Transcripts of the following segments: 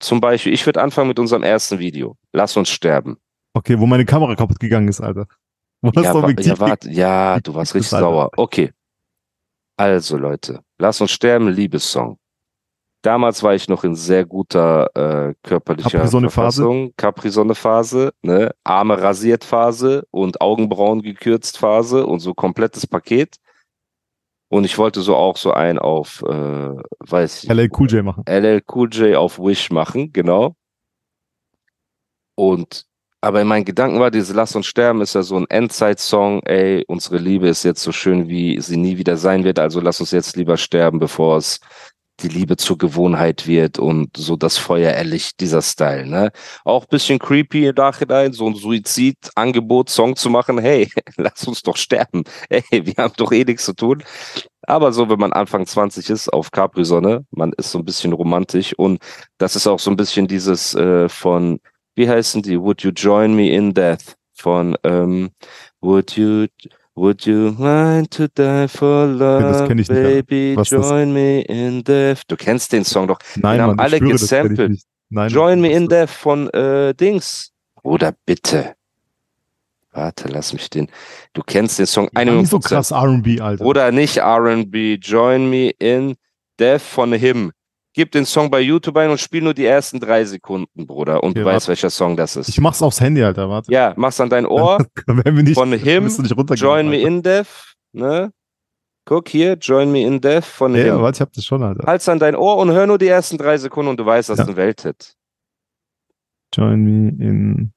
Zum Beispiel, ich würde anfangen mit unserem ersten Video. Lass uns sterben. Okay, wo meine Kamera kaputt gegangen ist, Alter. Wo Ja, wa- ja, warte, ja, du warst richtig sauer. Okay. Also, Leute, Lass uns sterben, Liebessong. Damals war ich noch in sehr guter äh, körperlicher. Verfassung. Capri-Sonne-Phase, ne? Arme rasiert Phase und Augenbrauen gekürzt Phase und so komplettes Paket. Und ich wollte so auch so ein auf, äh, weiß ich, LL Cool J machen. LL Cool J auf Wish machen, genau. Und aber in meinen Gedanken war diese Lass uns sterben ist ja so ein Endzeit-Song, ey, unsere Liebe ist jetzt so schön, wie sie nie wieder sein wird, also lass uns jetzt lieber sterben, bevor es die Liebe zur Gewohnheit wird und so das Feuer erlicht, dieser Style, ne? Auch bisschen creepy im Nachhinein, so ein Suizid-Angebot-Song zu machen, hey, lass uns doch sterben, ey, wir haben doch eh nichts zu tun. Aber so, wenn man Anfang 20 ist auf Capri-Sonne, man ist so ein bisschen romantisch und das ist auch so ein bisschen dieses äh, von, wie heißen die? Would you join me in death? Von ähm, Would you Would you mind to die for love, Alter. baby? Join me in death. Du kennst den Song doch. Nein, Den haben Mann, alle ich schwöre, gesampelt. Nein, Join me was in death von äh, Dings. Oder bitte. Warte, lass mich den. Du kennst den Song. Eine nicht so krass R&B, Alter. Oder nicht R&B. Join me in death von Him. Gib den Song bei YouTube ein und spiel nur die ersten drei Sekunden, Bruder. Und Okay, du weißt, welcher Song das ist. ich mach's aufs Handy, Alter, warte. Ja, mach's an dein Ohr. Werden wir nicht, Von Him, nicht Join me Alter. in death. Ne? Guck hier, Join me in death von Ja, ja, Him. warte, ich hab das schon, Alter. Halt's an dein Ohr und hör nur die ersten drei Sekunden und du weißt, das Ja. ist ein Welthit. Join me in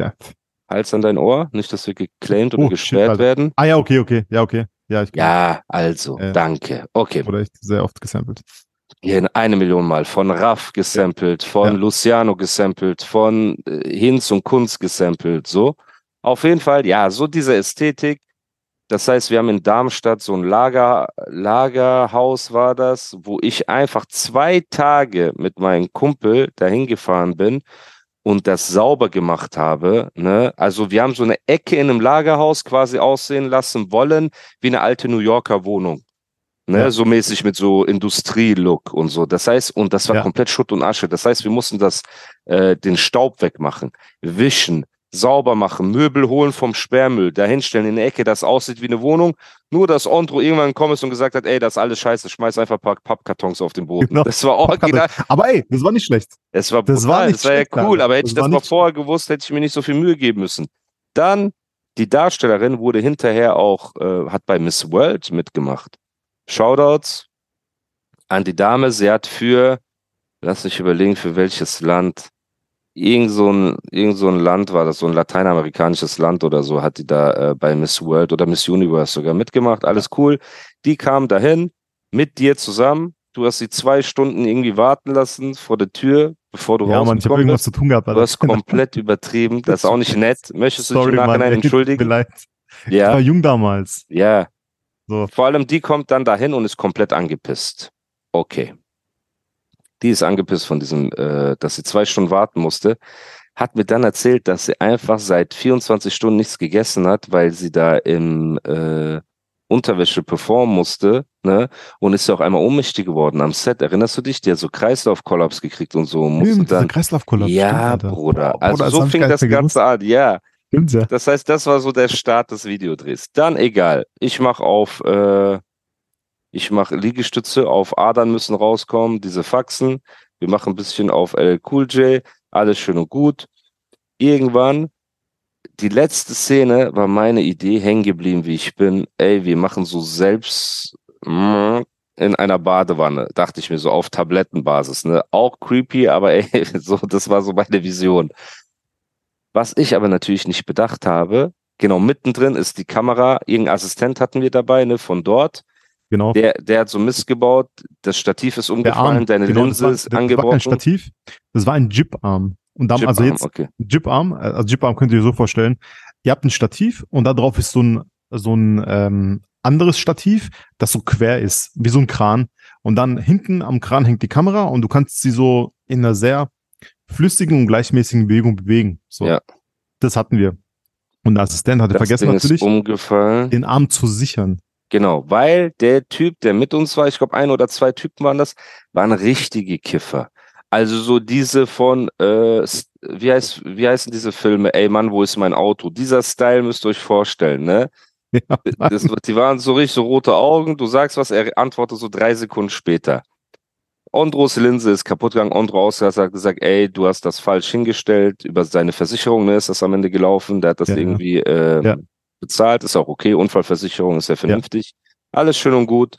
Death. Halt's an dein Ohr, nicht, dass wir geclaimed oder Oh, shit, gesperrt Alter. werden. Ah ja, okay, okay. Ja, okay. Ja, ich Ja, also, Äh. danke. Okay. Wurde echt sehr oft gesampelt. Hier eine Million Mal. Von Raff gesampelt, von Ja. Luciano gesampelt, von äh, Hinz und Kunz gesampelt. So. Auf jeden Fall, ja, so diese Ästhetik. Das heißt, wir haben in Darmstadt so ein Lager, Lagerhaus war das, wo ich einfach zwei Tage mit meinem Kumpel dahin gefahren bin und das sauber gemacht habe. Ne? Also wir haben so eine Ecke in einem Lagerhaus quasi aussehen lassen wollen, wie eine alte New Yorker Wohnung. Ne, Ja. so mäßig mit so Industrielook und so. Das heißt, und das war Ja. komplett Schutt und Asche. Das heißt, wir mussten das, äh, den Staub wegmachen, wischen, sauber machen, Möbel holen vom Sperrmüll, dahinstellen in der Ecke, das aussieht wie eine Wohnung. Nur, dass Ondro irgendwann gekommen ist und gesagt hat, ey, das ist alles scheiße, schmeiß einfach ein paar Pappkartons auf den Boden. Genau. Das war original. Aber ey, das war nicht schlecht. Es war Das war nicht das war ja cool, aber hätte Das ich das mal vorher gewusst, hätte ich mir nicht so viel Mühe geben müssen. Dann, die Darstellerin wurde hinterher auch, äh, hat bei Miss World mitgemacht. Shoutouts an die Dame, sie hat für, lass mich überlegen, für welches Land, irgend so ein, irgend so ein Land war das, so ein lateinamerikanisches Land oder so, hat die da äh, bei Miss World oder Miss Universe sogar mitgemacht. Alles cool. Die kam dahin mit dir zusammen. Du hast sie zwei Stunden irgendwie warten lassen vor der Tür, bevor du Ja, Mann, ich habe rausgekommen irgendwas bist. zu tun gehabt, Du Alter. hast komplett übertrieben. Das ist auch nicht nett. Möchtest du dich im Mann. Nachhinein ey, tut Mir entschuldigen? leid. Ich war Ja, jung damals. ja. So. Vor allem die kommt dann dahin und ist komplett angepisst. Okay. Die ist angepisst von diesem, äh, dass sie zwei Stunden warten musste. Hat mir dann erzählt, dass sie einfach seit 24 Stunden nichts gegessen hat, weil sie da im äh, Unterwäsche performen musste, ne? Und ist ja auch einmal ohnmächtig geworden am Set. Erinnerst du dich? Die hat so Kreislaufkollaps gekriegt und so. Musste Stimmt, dann. Kreislaufkollaps. Ja. Bruder. Also Bruder, so fing das Ganze an. Ja. Ja. Das heißt, das war so der Start des Videodrehs. Dann egal. Ich mache auf, äh, ich mache Liegestütze auf Adern müssen rauskommen, diese Faxen. Wir machen ein bisschen auf LL Cool J, alles schön und gut. Irgendwann, die letzte Szene war meine Idee, hängen geblieben, wie ich bin. Ey, wir machen so selbst mm, in einer Badewanne, dachte ich mir so auf Tablettenbasis, ne? Auch creepy, aber ey, so, das war so meine Vision. Was ich aber natürlich nicht bedacht habe, genau mittendrin ist die Kamera, irgendein Assistent hatten wir dabei, ne, von dort. Genau. Der, der hat so Mist gebaut, das Stativ ist umgefallen, deine genau, Linse war, ist das war kein angebrochen. Stativ, das war ein Jib-Arm. Und dann, also Chiparm, jetzt, okay. Jib-Arm, also Jib-Arm könnt ihr euch so vorstellen, ihr habt ein Stativ und da drauf ist so ein, so ein ähm, anderes Stativ, das so quer ist, wie so ein Kran. Und dann hinten am Kran hängt die Kamera und du kannst sie so in einer sehr flüssigen und gleichmäßigen Bewegung bewegen. So. Ja. Das hatten wir. Und der Assistent hatte Das vergessen Ding natürlich, umgefallen. den Arm zu sichern. Genau, weil der Typ, der mit uns war, ich glaube ein oder zwei Typen waren das, waren richtige Kiffer. Also so diese von, äh, wie, heißt, wie heißen diese Filme? Ey Mann, wo ist mein Auto? Dieser Style müsst ihr euch vorstellen, ne? Ja, Das, die waren so richtig so rote Augen, du sagst was, er antwortet so drei Sekunden später. Ondros Linse ist kaputt gegangen. Ausgas hat gesagt, ey, du hast das falsch hingestellt. Über seine Versicherung ne, ist das am Ende gelaufen. Der hat das Ja, ja. irgendwie ähm, Ja. bezahlt. Ist auch okay. Unfallversicherung ist ja vernünftig. Alles schön und gut.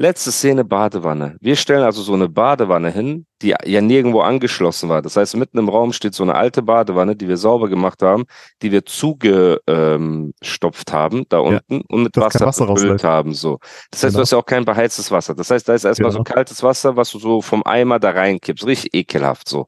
Letzte Szene Badewanne. Wir stellen also so eine Badewanne hin, die ja nirgendwo angeschlossen war. Das heißt, mitten im Raum steht so eine alte Badewanne, die wir sauber gemacht haben, die wir zugestopft stopft haben, da unten, und mit Wasser, Wasser befüllt haben. So. Das heißt, Genau. du hast ja auch kein beheiztes Wasser. Das heißt, da ist erstmal so Genau. kaltes Wasser, was du so vom Eimer da reinkippst. Richtig ekelhaft so.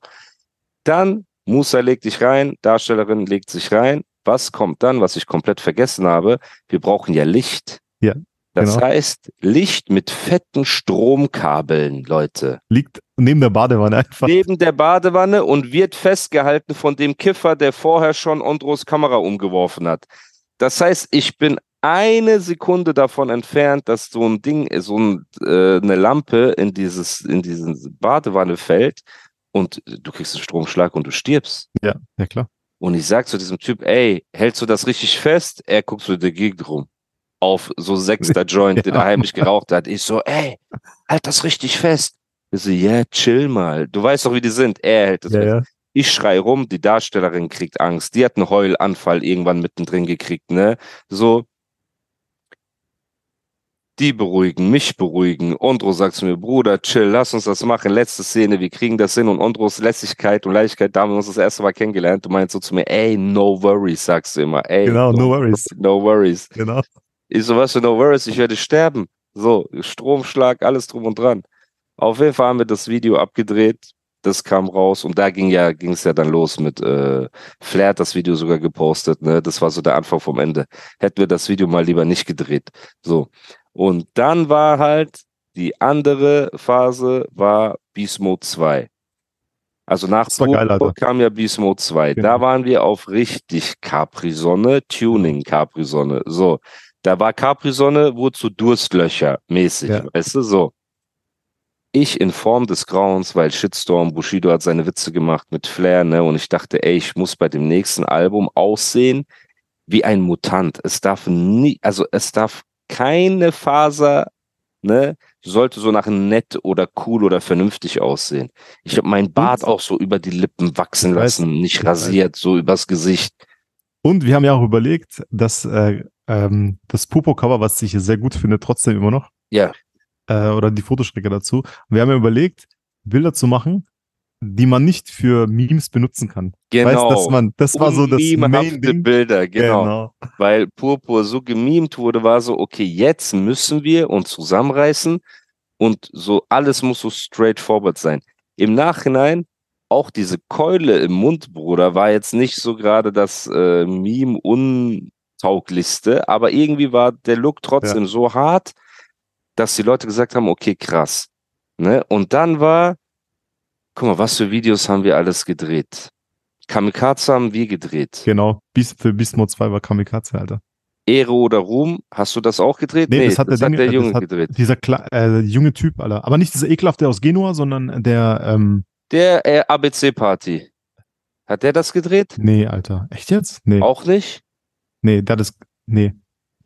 Dann, Musa legt dich rein, Darstellerin legt sich rein. Was kommt dann, was ich komplett vergessen habe? Wir brauchen ja Licht. Ja, Das genau. heißt, Licht mit fetten Stromkabeln, Leute. Liegt neben der Badewanne einfach. Neben der Badewanne und wird festgehalten von dem Kiffer, der vorher schon Ondros Kamera umgeworfen hat. Das heißt, ich bin eine Sekunde davon entfernt, dass so ein Ding, so ein, äh, eine Lampe in dieses, in diese Badewanne fällt und du kriegst einen Stromschlag und du stirbst. Ja, ja klar. Und ich sag zu diesem Typ, ey, hältst du das richtig fest? Er guckt so in der Gegend rum. Auf so sechster Joint, den er heimlich geraucht hat. Ich so, ey, halt das richtig fest. Ich so, ja, chill mal. Du weißt doch, wie die sind. Er hält das Ja, fest. ja. Ich schrei rum, die Darstellerin kriegt Angst. Die hat einen Heulanfall irgendwann mittendrin gekriegt, ne? So. Die beruhigen, mich beruhigen. Ondro sagt zu mir, Bruder, chill, lass uns das machen. Letzte Szene, wir kriegen das hin. Und Ondros Lässigkeit und Leichtigkeit, da haben wir uns das erste Mal kennengelernt. Du meinst so zu mir, ey, no worries, sagst du immer. Ey, Genau, no worries. No worries. Genau. Ich so, was für no worries, ich werde sterben. So, Stromschlag, alles drum und dran. Auf jeden Fall haben wir das Video abgedreht. Das kam raus und da ging ja, ging es ja dann los mit äh, Flair hat das Video sogar gepostet, ne? Das war so der Anfang vom Ende. Hätten wir das Video mal lieber nicht gedreht. So. Und dann war halt die andere Phase war Beast Mode 2. Also nach Alter. kam ja Beast Mode 2. Genau. Da waren wir auf richtig Capri-Sonne, Tuning Capri-Sonne. So. Da war Capri-Sonne, wurde zu Durstlöcher mäßig, Ja. weißt du, so. Ich in Form des Grauens, weil Shitstorm, Bushido hat seine Witze gemacht mit Flair, ne, und ich dachte, ey, ich muss bei dem nächsten Album aussehen wie ein Mutant. Es darf nie, also es darf keine Faser, ne, sollte so nach nett oder cool oder vernünftig aussehen. Ich habe meinen Bart auch so über die Lippen wachsen lassen, nicht rasiert, so übers Gesicht. Und wir haben ja auch überlegt, dass äh, ähm, das Popo-Cover, was ich sehr gut finde, trotzdem immer noch, Ja. äh, oder die Fotostrecke dazu. Wir haben ja überlegt, Bilder zu machen, die man nicht für Memes benutzen kann. Genau. Weißt, dass man, das war so das Memehafte Main-Ding. Bilder, genau. Genau. Weil Purpur so gemimt wurde, war so, okay, jetzt müssen wir uns zusammenreißen und so alles muss so straightforward sein. Im Nachhinein, auch diese Keule im Mund, Bruder, war jetzt nicht so gerade das äh, Meme untauglichste, aber irgendwie war der Look trotzdem so hart, dass die Leute gesagt haben, okay, krass. Ne? Und dann war, guck mal, was für Videos haben wir alles gedreht? Kamikaze haben wir gedreht. Genau. Beast, für Mode 2 war Kamikaze, Alter. Ehre oder Ruhm, hast du das auch gedreht? Nee, das hat der Ding- das Junge hat- gedreht. Dieser Kle äh, junge Typ, Alter. Aber nicht dieser ekelhafte aus Genua, sondern der, ähm, Der äh, ABC-Party. Hat der das gedreht? nee, Alter. Echt jetzt? Nee. Auch nicht? Nee, das ist, nee.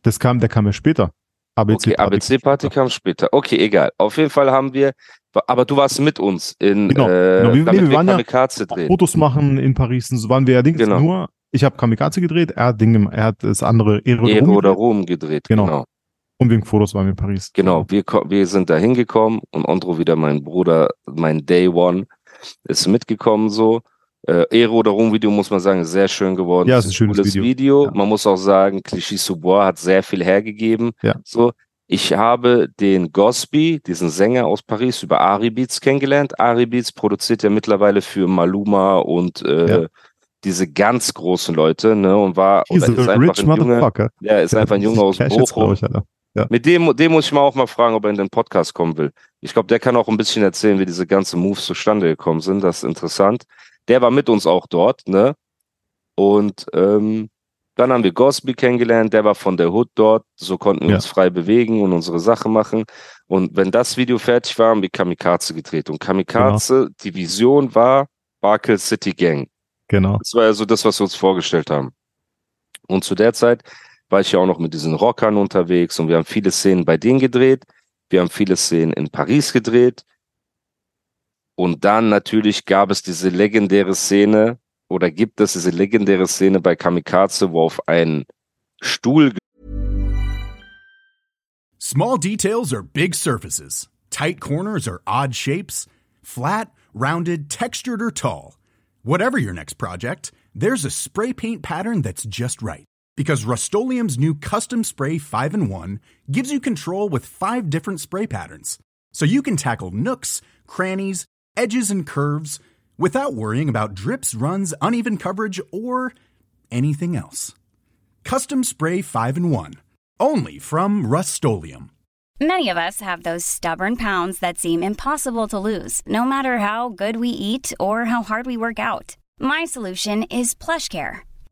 Das kam, der kam ja später. ABC Okay, ABC-Party kam später. Okay, egal. Auf jeden Fall haben wir, aber du warst mit uns in, Genau, äh, genau. Wir- damit wir wir waren ja Kamikaze drehen. Fotos machen in Paris und so waren wir ja Dings Genau. nur. Ich habe Kamikaze gedreht, er hat Dinge, er hat das andere Ehre, oder Ehre oder gedreht. Ruhm gedreht. Genau. Genau. Und wegen Fotos waren wir in Paris. Genau, wir, ko- wir sind da hingekommen und Andro wieder, mein Bruder, mein Day One, ist mitgekommen so. Äh, Ehre oder Ruhm Video muss man sagen, sehr schön geworden. Ja, Ist ist ein schönes cooles Video. Video. Ja. Man muss auch sagen, Clichy Soubois hat sehr viel hergegeben. Ja. So, Ich habe den Gosby, diesen Sänger aus Paris, über Ari Beats kennengelernt. Ari Beats produziert ja mittlerweile für Maluma und äh, Ja. diese ganz großen Leute, ne? Und war He's oder ist einfach ein Junge, motherfucker. der ist einfach ein Junge aus Bochum. ich, Alter. Mit dem, dem muss ich mal auch mal fragen, ob er in den Podcast kommen will. Ich glaube, der kann auch ein bisschen erzählen, wie diese ganzen Moves zustande gekommen sind. Das ist interessant. Der war mit uns auch dort, ne? Und ähm, dann haben wir Gosby kennengelernt, der war von der Hood dort, so konnten wir Ja. uns frei bewegen und unsere Sache machen. Und wenn das Video fertig war, haben wir Kamikaze gedreht. Und Kamikaze, die Vision war Barkel City Gang. Genau. Das war ja so das, was wir uns vorgestellt haben. Und zu der Zeit war ich ja auch noch mit diesen Rockern unterwegs und wir haben viele Szenen bei denen gedreht. Wir haben viele Szenen in Paris gedreht. Und dann natürlich gab es diese legendäre Szene oder gibt es diese legendäre Szene bei Kamikaze, wo auf einen Stuhl Small details are big surfaces. Tight corners are odd shapes. Flat, rounded, textured, or tall. Whatever your next project, there's a spray paint pattern that's just right. Because Rust new Custom Spray 5 in 1 gives you control with five different spray patterns. So you can tackle nooks, crannies, edges, and curves without worrying about drips, runs, uneven coverage, or anything else. Custom Spray 5 in 1. Only from Rust Many of us have those stubborn pounds that seem impossible to lose, no matter how good we eat or how hard we work out. My solution is PlushCare.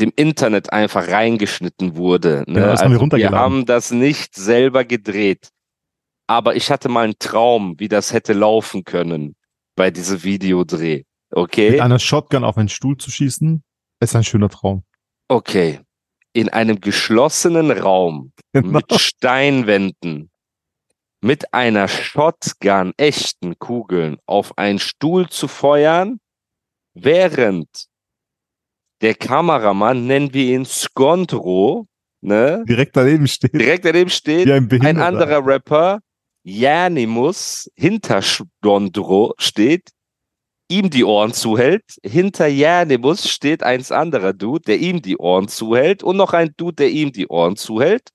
dem Internet einfach reingeschnitten wurde. Ne? Genau, das haben wir also wir haben das nicht selber gedreht. Aber ich hatte mal einen Traum, wie das hätte laufen können bei diesem Videodreh. Mit Okay? einer Shotgun auf einen Stuhl zu schießen, ist ein schöner Traum. Okay. In einem geschlossenen Raum Genau. mit Steinwänden, mit einer Shotgun, echten Kugeln, auf einen Stuhl zu feuern, während der Kameramann, nennen wir ihn Skondro, ne, Direkt daneben steht. direkt daneben steht, ein ein anderer Rapper, Janimus, hinter Skondro steht, ihm die Ohren zuhält. Hinter Janimus steht eins anderer Dude, der ihm die Ohren zuhält und noch ein Dude, der ihm die Ohren zuhält.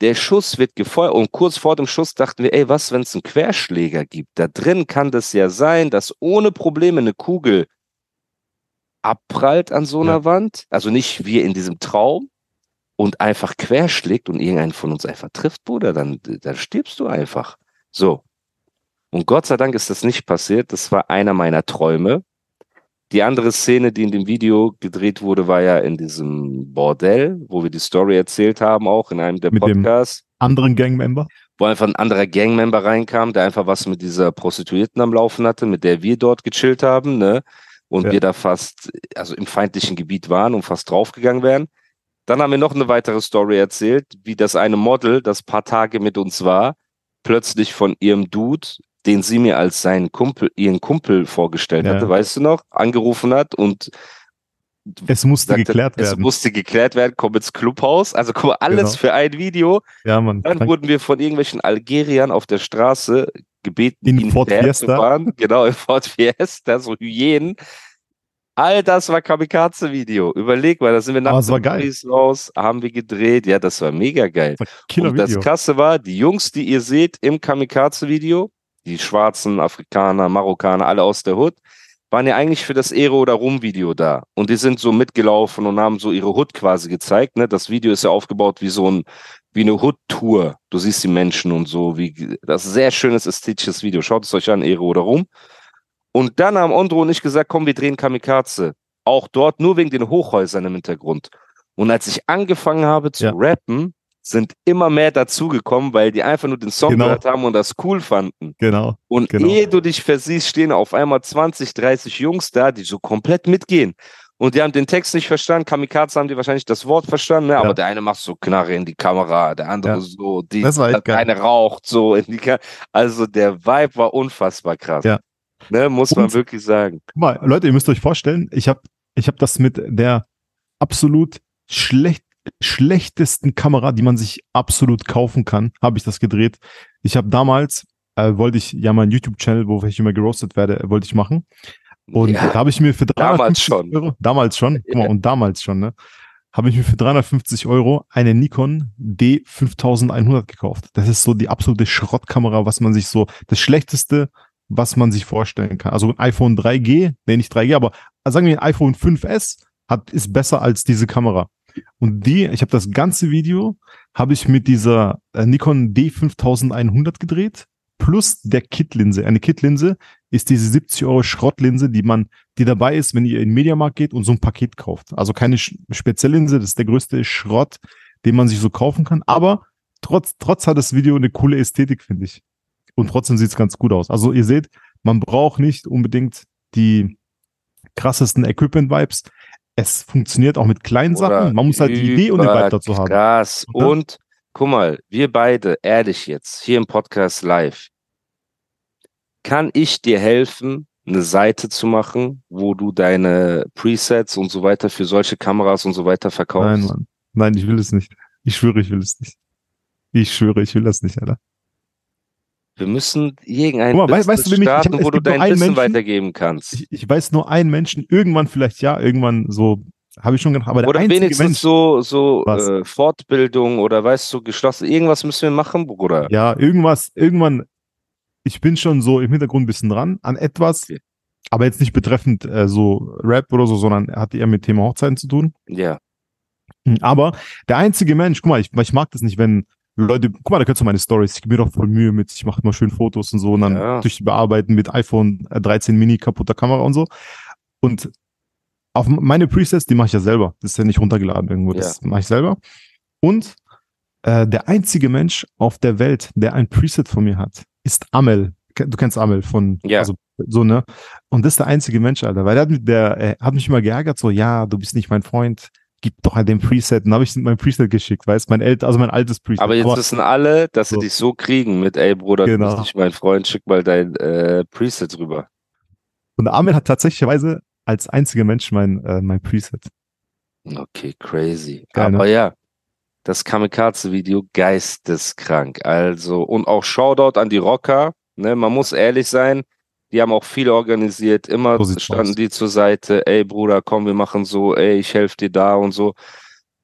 Der Schuss wird gefeuert und kurz vor dem Schuss dachten wir, ey, was, wenn es einen Querschläger gibt? Da drin kann das ja sein, dass ohne Probleme eine Kugel abprallt an so einer Ja. Wand. Also nicht wir in diesem Traum und einfach querschlägt und irgendeinen von uns einfach trifft, Bruder, dann, dann stirbst du einfach. So. Und Gott sei Dank ist das nicht passiert. Das war einer meiner Träume. Die andere Szene, die in dem Video gedreht wurde, war ja in diesem Bordell, wo wir die Story erzählt haben, auch in einem der Mit dem- Podcasts, Anderen Gangmember. wo einfach ein anderer Gangmember reinkam, der einfach was mit dieser Prostituierten am Laufen hatte, mit der wir dort gechillt haben, ne? Und Ja. wir da fast, also im feindlichen Gebiet waren und fast draufgegangen wären. Dann haben wir noch eine weitere Story erzählt, wie das eine Model, das paar Tage mit uns war, plötzlich von ihrem Dude, den sie mir als seinen Kumpel, ihren Kumpel vorgestellt Ja. hatte, weißt du noch, angerufen hat und Es musste sagte, geklärt es werden. musste geklärt werden, komm ins Clubhaus. Also guck mal, alles Genau. für ein Video. ja, Mann. Dann Dank- wurden wir von irgendwelchen Algeriern auf der Straße gebeten, In ihn Ford hinterher Fiesta. zu fahren. Genau, in Ford Fiesta, so Hyänen. All das war Kamikaze-Video. Überleg mal, da sind wir nach es war geil. Paris raus, haben wir gedreht. Ja, das war mega geil. Killer Und das. Krasse war, die Jungs, die ihr seht im Kamikaze-Video, die Schwarzen, Afrikaner, Marokkaner, alle aus der Hood, waren ja eigentlich für das Ehre oder Rum-Video da. Und die sind so mitgelaufen und haben so ihre Hood quasi gezeigt. Ne? Das Video ist ja aufgebaut wie so ein, wie eine Hood-Tour. Du siehst die Menschen und so, wie, das ist ein sehr schönes ästhetisches Video. Schaut es euch an, Ehre oder Rum. Und dann haben Ondro und ich gesagt, komm, wir drehen Kamikaze. Auch dort nur wegen den Hochhäusern im Hintergrund. Und als ich angefangen habe zu Ja. rappen, sind immer mehr dazugekommen, weil die einfach nur den Song Genau. gehört haben und das cool fanden. Genau. Und Genau. ehe du dich versiehst, stehen auf einmal 20, 30 Jungs da, die so komplett mitgehen. und die haben den Text nicht verstanden. Kamikaze haben die wahrscheinlich das Wort verstanden, ne? aber Ja. der eine macht so Knarre in die Kamera, der andere Ja. so, die, Das war echt der eine raucht so in die Kamera. Also der Vibe war unfassbar krass. Ja. Ne? Muss man Und- wirklich sagen. Guck mal, Leute, ihr müsst euch vorstellen, ich habe ich hab das mit der absolut schlecht, schlechtesten Kamera, die man sich absolut kaufen kann, habe ich das gedreht. Ich habe damals, äh, wollte ich ja meinen YouTube-Channel, wo ich immer geroastet werde, wollte ich machen. Und Ja. da habe ich mir für Damals 350 schon. Euro, damals schon, guck mal, Ja. und damals schon, ne, habe ich mir für 350 Euro eine Nikon D5100 gekauft. Das ist so die absolute Schrottkamera, was man sich so, das schlechteste, was man sich vorstellen kann. Also ein iPhone 3G, nee, nicht 3G, aber sagen wir ein iPhone 5S hat, ist besser als diese Kamera. Und die, ich habe das ganze Video, habe ich mit dieser äh, Nikon D5100 gedreht, plus der Kit-Linse. Eine Kit-Linse ist diese 70 Euro Schrottlinse, die man, die dabei ist, wenn ihr in den Mediamarkt geht und so ein Paket kauft. Also keine Speziallinse, das ist der größte Schrott, den man sich so kaufen kann. Aber trotz, trotz hat das Video eine coole Ästhetik, finde ich. Und trotzdem sieht es ganz gut aus. Also ihr seht, man braucht nicht unbedingt die krassesten Equipment-Vibes. Es funktioniert auch mit kleinen Oder Sachen. Man muss halt die Idee und den Vibe dazu haben. Krass. Und Und guck mal, wir beide, ehrlich jetzt, hier im Podcast live, kann ich dir helfen, eine Seite zu machen, wo du deine Presets und so weiter für solche Kameras und so weiter verkaufst? Nein, Mann. Nein, ich will es nicht. Ich schwöre, ich will es nicht. Ich schwöre, ich will das nicht, Alter. Wir müssen irgendein Guck mal, weißt- Business weißt du, wen ich- ich starten, wo du dein Wissen Menschen- weitergeben kannst. Ich, ich weiß nur einen Menschen, irgendwann vielleicht ja, irgendwann so, habe ich schon gedacht, aber der Oder einzige wenigstens Mensch, so, so äh, Fortbildung oder weißt du, geschlossen. Irgendwas müssen wir machen, Bruder. ja, irgendwas, irgendwann, ich bin schon so im Hintergrund ein bisschen dran an etwas, Okay. aber jetzt nicht betreffend äh, so Rap oder so, sondern hat eher mit Thema Hochzeiten zu tun. Ja. Aber der einzige Mensch, guck mal, ich, ich mag das nicht, wenn Leute, guck mal, da könntest du meine Stories, ich gebe mir doch voll Mühe mit, ich mache immer schön Fotos und so und dann Ja. durch die Bearbeiten mit iPhone äh, 13 Mini kaputter Kamera und so. Und auf meine Presets, die mache ich ja selber. Das ist ja nicht runtergeladen irgendwo, das mache ich selber. Und äh, der einzige Mensch auf der Welt, der ein Preset von mir hat, ist Amel. Du kennst Amel von, Ja. also so, ne? Und das ist der einzige Mensch, Alter, weil der, der äh, hat mich immer geärgert, so, ja, du bist nicht mein Freund, gib doch halt den Preset. Dann habe ich mein Preset geschickt, weißt mein älter, also mein altes Preset. Aber jetzt wissen alle, dass sie So. dich so kriegen mit, ey Bruder, du Genau. bist nicht mein Freund, schick mal dein äh, Preset rüber. und Amel hat tatsächlicherweise als einziger Mensch mein, äh, mein Preset. Okay, crazy. Geil, ne? Aber ja, das Kamikaze-Video geisteskrank. Also, und auch Shoutout an die Rocker. Ne, man muss ehrlich sein, die haben auch viel organisiert. Immer sieht's standen aus. die zur Seite, ey Bruder, komm, wir machen so, ey, ich helfe dir da und so.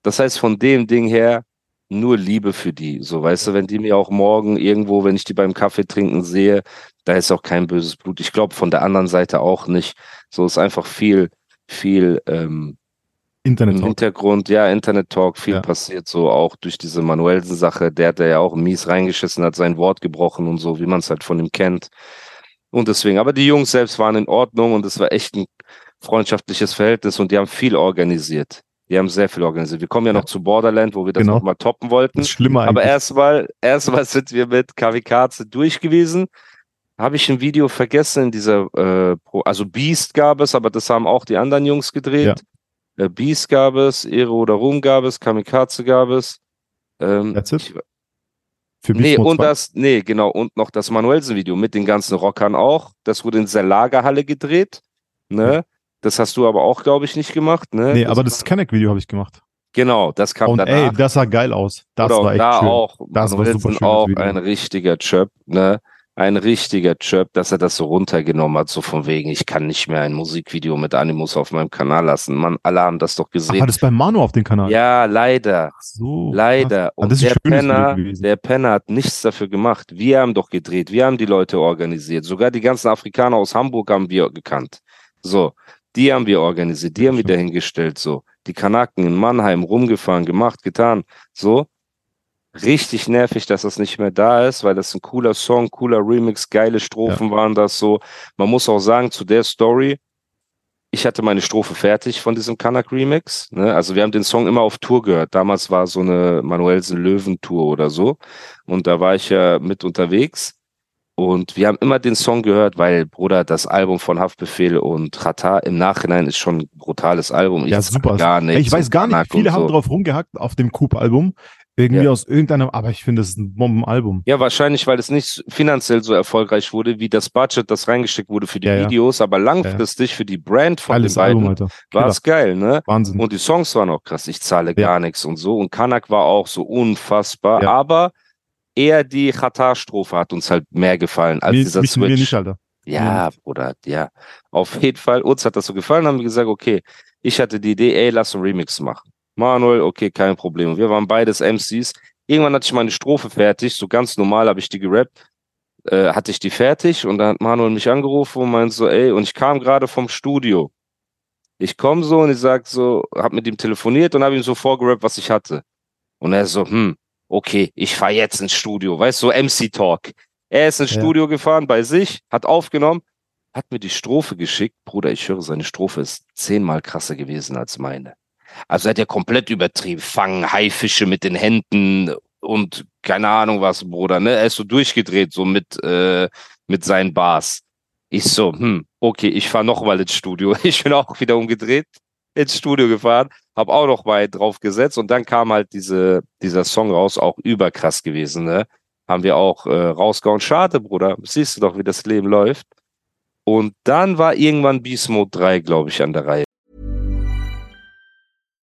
Das heißt, von dem Ding her, nur Liebe für die. So, weißt du, wenn die mir auch morgen irgendwo, wenn ich die beim Kaffee trinken sehe, da ist auch kein böses Blut. Ich glaube, von der anderen Seite auch nicht. So ist einfach viel, viel ähm, Internet Talk. Hintergrund, ja, Internet Talk, viel Ja. passiert so auch durch diese Manuelsen-Sache. Der hat da ja auch mies reingeschissen, hat sein Wort gebrochen und so, wie man es halt von ihm kennt. Und deswegen, aber die Jungs selbst waren in Ordnung und es war echt ein freundschaftliches Verhältnis und die haben viel organisiert. Die haben sehr viel organisiert. Wir kommen ja noch zu Borderland, wo wir das Genau. nochmal toppen wollten. Das ist schlimmer Aber erstmal, erstmal sind wir mit Kamikaze durch gewesen. Habe ich ein Video vergessen in dieser, äh, Pro also Beast gab es, aber das haben auch die anderen Jungs gedreht. Äh, Beast gab es, Ehre oder Ruhm gab es, Kamikaze gab es. Ähm, That's it? ich, Für nee, Beast Mode und 2. das, nee, genau, und noch das Manuelsen-Video mit den ganzen Rockern auch. Das wurde in der Lagerhalle gedreht. Ne? Das hast du aber auch, glaube ich, nicht gemacht. Ne? Nee, aber das Kanek-Video habe ich gemacht. Genau, das kam Und danach. ey, das sah geil aus. Das Oder war echt da schön. auch. Das war Manuelsen super schönes auch ein richtiger Chöp, ne? Ein richtiger Chöp, dass er das so runtergenommen hat, so von wegen, ich kann nicht mehr ein Musikvideo mit Animus auf meinem Kanal lassen. Mann, alle haben das doch Ach, gesehen. war das bei Manu auf dem Kanal? ja, leider. Ach so. Leider. Ah, Und das ist der Penner, der Penner hat nichts dafür gemacht. Wir haben doch gedreht, wir haben die Leute organisiert. Sogar die ganzen Afrikaner aus Hamburg haben wir gekannt. So, die haben wir organisiert, die haben wir dahingestellt. So, die Kanaken in Mannheim rumgefahren, gemacht, getan. So, richtig nervig, dass das nicht mehr da ist, weil das ein cooler Song, cooler Remix, geile Strophen waren das so. Man muss auch sagen, zu der Story, ich hatte meine Strophe fertig von diesem Kanak Remix. Ne? Also wir haben den Song immer auf Tour gehört. Damals war so eine Manuelsen Löwen Tour oder so. Und da war ich ja mit unterwegs. Und wir haben immer den Song gehört, weil, Bruder, das Album von Haftbefehl und Chata im Nachhinein ist schon ein brutales Album. Ich ja, super. Gar nicht. Ich weiß gar nicht, viele haben drauf rumgehackt auf dem Coop-Album. Irgendwie ja. aus irgendeinem, aber ich finde, es ist ein Bombenalbum. Ja, wahrscheinlich, weil es nicht finanziell so erfolgreich wurde, wie das Budget, das reingesteckt wurde für die ja, Videos, aber langfristig für die Brand von Geiles den beiden Album, war es geil, ne? Wahnsinn. Und die Songs waren auch krass. Ich zahle gar nichts und so. Und Kanak war auch so unfassbar, aber eher die Chata-Strophe hat uns halt mehr gefallen als mir, dieser mich Switch. Mir nicht, Alter. Ja, Bruder, ja. Auf jeden Fall, uns hat das so gefallen, haben wir gesagt, okay, ich hatte die Idee, ey, lass einen Remix machen. Manuel, okay, kein Problem. Wir waren beides MCs. Irgendwann hatte ich meine Strophe fertig, so ganz normal habe ich die gerappt, äh, hatte ich die fertig und dann hat Manuel mich angerufen und meint so, ey, und ich kam gerade vom Studio. Ich komme so und ich sag so, hab mit ihm telefoniert und habe ihm so vorgerappt, was ich hatte. Und er so, hm, okay, ich fahr jetzt ins Studio, weißt du, so MC Talk. Er ist ins ja. Studio gefahren bei sich, hat aufgenommen, hat mir die Strophe geschickt. Bruder, ich höre, seine Strophe ist zehnmal krasser gewesen als meine. Also er hat ja komplett übertrieben. Fangen Haifische mit den Händen und keine Ahnung was, Bruder. Ne? Er ist so durchgedreht, so mit, äh, mit seinen Bars. Ich so, hm, okay, ich fahr noch mal ins Studio. Ich bin auch wieder umgedreht, ins Studio gefahren, hab auch noch mal drauf gesetzt und dann kam halt diese, dieser Song raus, auch überkrass gewesen, ne? Haben wir auch äh, rausgehauen. Schade, Bruder. Siehst du doch, wie das Leben läuft. Und dann war irgendwann Beast Mode 3, glaube ich, an der Reihe.